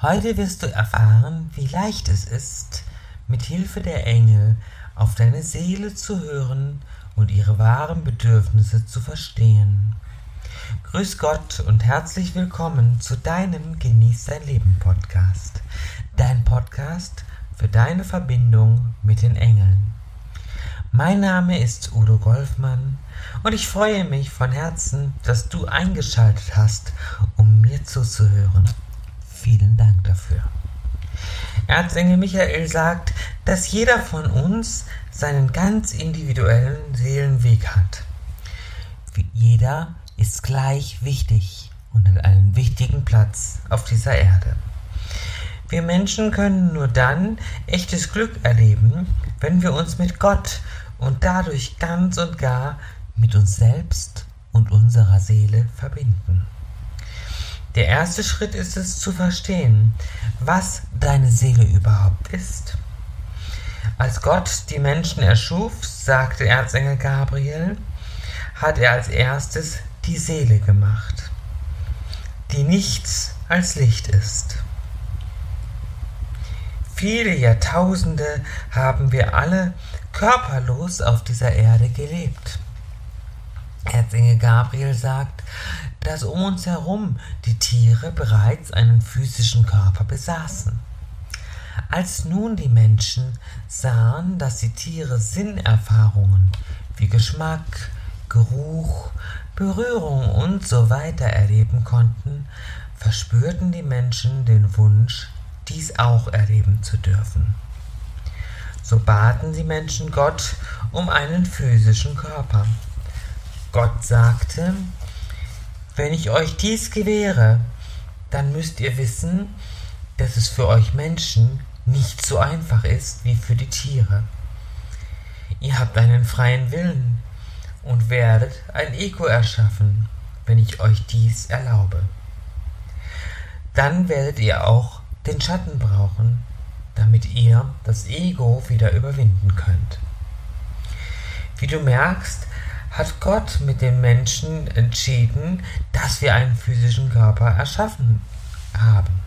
Heute wirst du erfahren, wie leicht es ist, mit Hilfe der Engel auf deine Seele zu hören und ihre wahren Bedürfnisse zu verstehen. Grüß Gott und herzlich willkommen zu deinem Genieß dein Leben Podcast. Dein Podcast für deine Verbindung mit den Engeln. Mein Name ist Udo Golfmann und ich freue mich von Herzen, dass du eingeschaltet hast, um mir zuzuhören. Vielen Dank dafür. Erzengel Michael sagt, dass jeder von uns seinen ganz individuellen Seelenweg hat. Jeder ist gleich wichtig und hat einen wichtigen Platz auf dieser Erde. Wir Menschen können nur dann echtes Glück erleben, wenn wir uns mit Gott und dadurch ganz und gar mit uns selbst und unserer Seele verbinden. Der erste Schritt ist es zu verstehen, was deine Seele überhaupt ist. Als Gott die Menschen erschuf, sagte Erzengel Gabriel, hat er als erstes die Seele gemacht, die nichts als Licht ist. Viele Jahrtausende haben wir alle körperlos auf dieser Erde gelebt. Erzengel Gabriel sagt, dass um uns herum die Tiere bereits einen physischen Körper besaßen. Als nun die Menschen sahen, dass die Tiere Sinnerfahrungen wie Geschmack, Geruch, Berührung und so weiter erleben konnten, verspürten die Menschen den Wunsch, dies auch erleben zu dürfen. So baten die Menschen Gott um einen physischen Körper. Gott sagte, wenn ich euch dies gewähre, dann müsst ihr wissen, dass es für euch Menschen nicht so einfach ist wie für die Tiere. Ihr habt einen freien Willen und werdet ein Ego erschaffen, wenn ich euch dies erlaube. Dann werdet ihr auch den Schatten brauchen, damit ihr das Ego wieder überwinden könnt. Wie du merkst, hat Gott mit dem Menschen entschieden, dass wir einen physischen Körper erschaffen haben.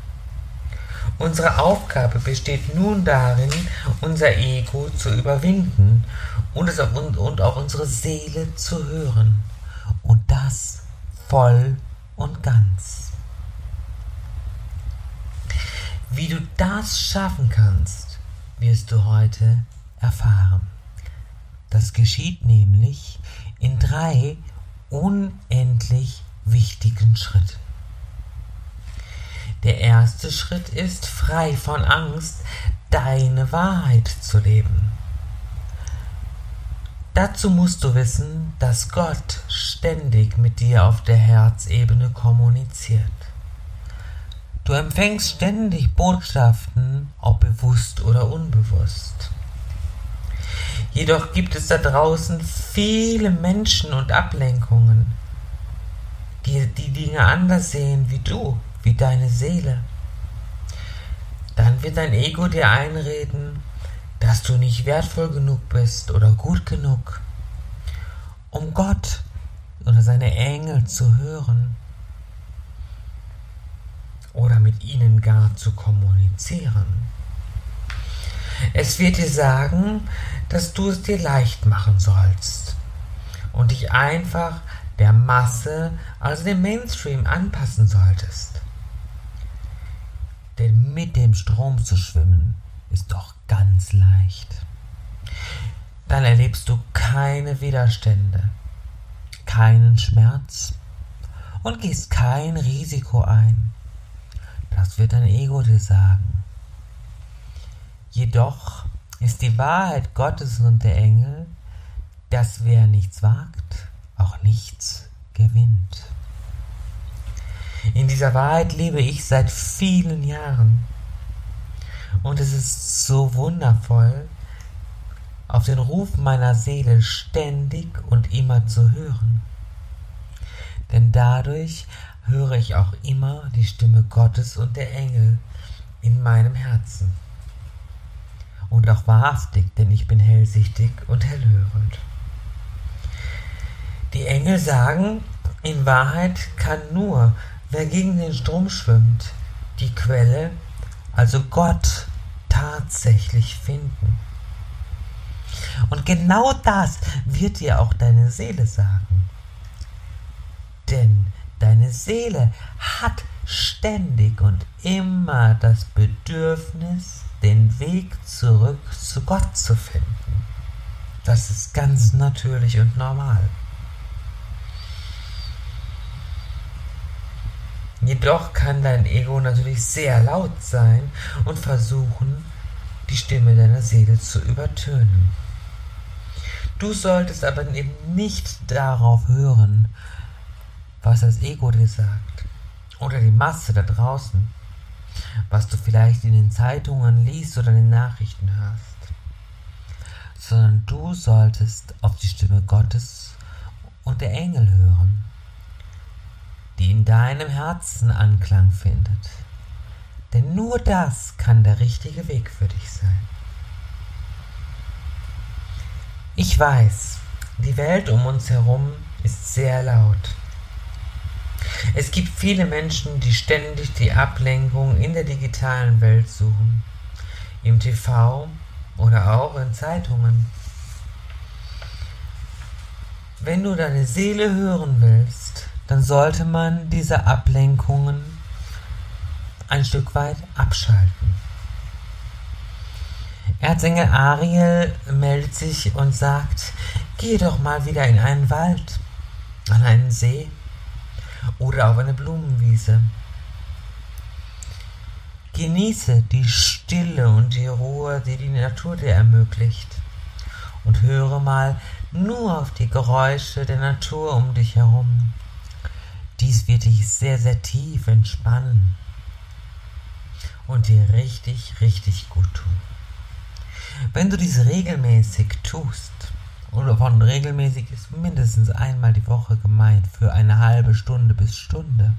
Unsere Aufgabe besteht nun darin, unser Ego zu überwinden und, es auf, und auf unsere Seele zu hören. Und das voll und ganz. Wie du das schaffen kannst, wirst du heute erfahren. Das geschieht nämlich in drei unendlich wichtigen Schritten. Der erste Schritt ist, frei von Angst, deine Wahrheit zu leben. Dazu musst du wissen, dass Gott ständig mit dir auf der Herzebene kommuniziert. Du empfängst ständig Botschaften, ob bewusst oder unbewusst. Jedoch gibt es da draußen viele Menschen und Ablenkungen, die die Dinge anders sehen wie du, wie deine Seele. Dann wird dein Ego dir einreden, dass du nicht wertvoll genug bist oder gut genug, um Gott oder seine Engel zu hören oder mit ihnen gar zu kommunizieren. Es wird dir sagen, dass du es dir leicht machen sollst und dich einfach der Masse, also dem Mainstream, anpassen solltest. Denn mit dem Strom zu schwimmen ist doch ganz leicht. Dann erlebst du keine Widerstände, keinen Schmerz und gehst kein Risiko ein. Das wird dein Ego dir sagen. Jedoch ist die Wahrheit Gottes und der Engel, dass wer nichts wagt, auch nichts gewinnt. In dieser Wahrheit lebe ich seit vielen Jahren. Und es ist so wundervoll, auf den Ruf meiner Seele ständig und immer zu hören. Denn dadurch höre ich auch immer die Stimme Gottes und der Engel in meinem Herzen und auch wahrhaftig, denn ich bin hellsichtig und hellhörend. Die Engel sagen, in Wahrheit kann nur, wer gegen den Strom schwimmt, die Quelle, also Gott, tatsächlich finden. Und genau das wird dir auch deine Seele sagen. Denn deine Seele hat ständig und immer das Bedürfnis, den Weg zurück zu Gott zu finden. Das ist ganz natürlich und normal. Jedoch kann dein Ego natürlich sehr laut sein und versuchen, die Stimme deiner Seele zu übertönen. Du solltest aber eben nicht darauf hören, was das Ego dir sagt oder die Masse da draußen, was du vielleicht in den Zeitungen liest oder in den Nachrichten hörst, sondern du solltest auf die Stimme Gottes und der Engel hören, die in deinem Herzen Anklang findet. Denn nur das kann der richtige Weg für dich sein. Ich weiß, die Welt um uns herum ist sehr laut. Es gibt viele Menschen, die ständig die Ablenkung in der digitalen Welt suchen, im TV oder auch in Zeitungen. Wenn du deine Seele hören willst, dann sollte man diese Ablenkungen ein Stück weit abschalten. Erzengel Ariel meldet sich und sagt, geh doch mal wieder in einen Wald, an einen See oder auf eine Blumenwiese. Genieße die Stille und die Ruhe, die die Natur dir ermöglicht. Und höre mal nur auf die Geräusche der Natur um dich herum. Dies wird dich sehr, sehr tief entspannen und dir richtig, richtig gut tun. Wenn du dies regelmäßig tust, oder von regelmäßig ist mindestens einmal die Woche gemeint, für eine halbe Stunde bis Stunde.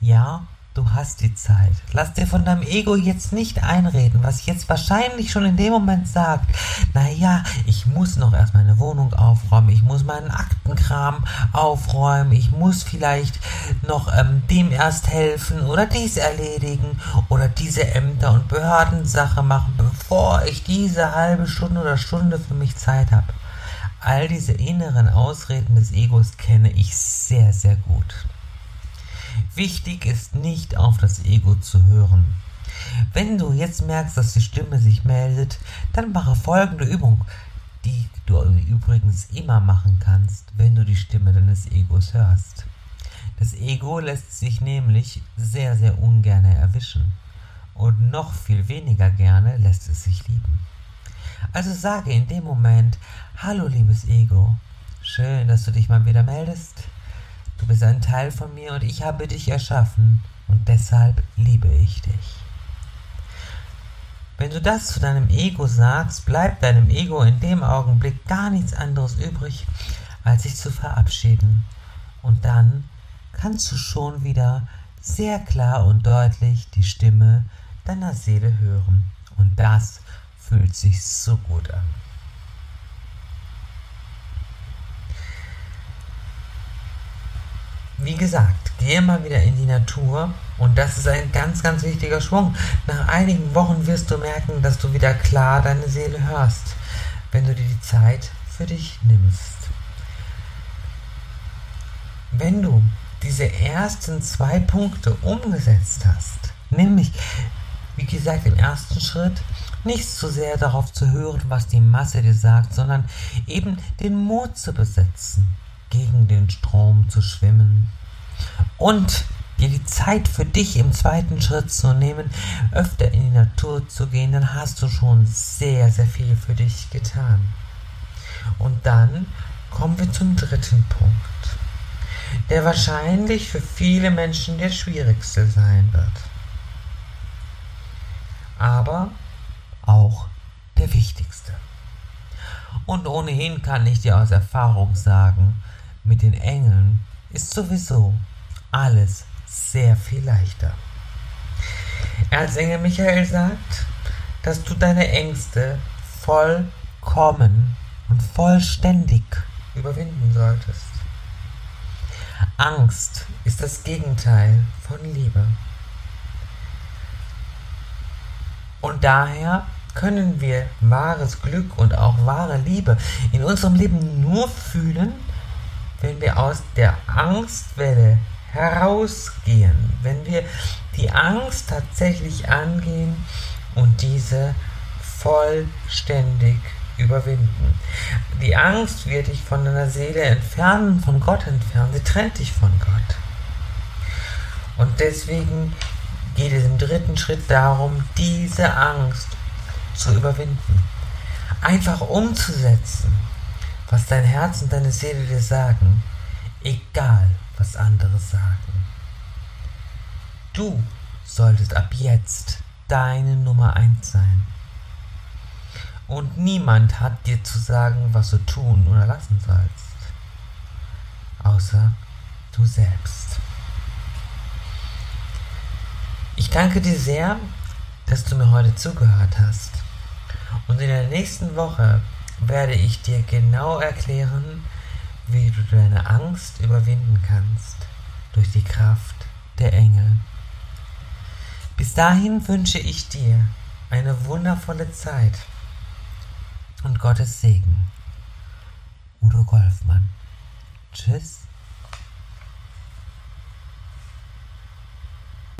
Ja, Du hast die Zeit. Lass dir von deinem Ego jetzt nicht einreden, was jetzt wahrscheinlich schon in dem Moment sagt, naja, ich muss noch erst meine Wohnung aufräumen, ich muss meinen Aktenkram aufräumen, ich muss vielleicht noch ähm, dem erst helfen oder dies erledigen oder diese Ämter und Behördensache machen, bevor ich diese halbe Stunde oder Stunde für mich Zeit habe. All diese inneren Ausreden des Egos kenne ich sehr, sehr gut. Wichtig ist nicht auf das Ego zu hören. Wenn du jetzt merkst, dass die Stimme sich meldet, dann mache folgende Übung, die du übrigens immer machen kannst, wenn du die Stimme deines Egos hörst. Das Ego lässt sich nämlich sehr, sehr ungern erwischen. Und noch viel weniger gerne lässt es sich lieben. Also sage in dem Moment, hallo liebes Ego, schön, dass du dich mal wieder meldest. Du bist ein Teil von mir und ich habe dich erschaffen und deshalb liebe ich dich. Wenn du das zu deinem Ego sagst, bleibt deinem Ego in dem Augenblick gar nichts anderes übrig, als sich zu verabschieden. Und dann kannst du schon wieder sehr klar und deutlich die Stimme deiner Seele hören. Und das fühlt sich so gut an. wie gesagt, gehe mal wieder in die Natur und das ist ein ganz, ganz wichtiger Schwung. Nach einigen Wochen wirst du merken, dass du wieder klar deine Seele hörst, wenn du dir die Zeit für dich nimmst. Wenn du diese ersten zwei Punkte umgesetzt hast, nämlich, wie gesagt, im ersten Schritt nicht so sehr darauf zu hören, was die Masse dir sagt, sondern eben den Mut zu besetzen gegen den Strom zu schwimmen und dir die Zeit für dich im zweiten Schritt zu nehmen, öfter in die Natur zu gehen, dann hast du schon sehr, sehr viel für dich getan. Und dann kommen wir zum dritten Punkt, der wahrscheinlich für viele Menschen der schwierigste sein wird. Aber auch der wichtigste. Und ohnehin kann ich dir aus Erfahrung sagen, mit den Engeln ist sowieso alles sehr viel leichter. Erzengel Michael sagt, dass du deine Ängste vollkommen und vollständig überwinden solltest. Angst ist das Gegenteil von Liebe. Und daher können wir wahres Glück und auch wahre Liebe in unserem Leben nur fühlen, wenn wir aus der Angstwelle herausgehen, wenn wir die Angst tatsächlich angehen und diese vollständig überwinden. Die Angst wird dich von deiner Seele entfernen, von Gott entfernen. Sie trennt dich von Gott. Und deswegen geht es im dritten Schritt darum, diese Angst zu überwinden. Einfach umzusetzen, was dein Herz und deine Seele dir sagen, egal was andere sagen. Du solltest ab jetzt deine Nummer eins sein. Und niemand hat dir zu sagen, was du tun oder lassen sollst. Außer du selbst. Ich danke dir sehr, dass du mir heute zugehört hast. Und in der nächsten Woche werde ich dir genau erklären, wie du deine Angst überwinden kannst durch die Kraft der Engel. Bis dahin wünsche ich dir eine wundervolle Zeit und Gottes Segen. Udo Golfmann. Tschüss.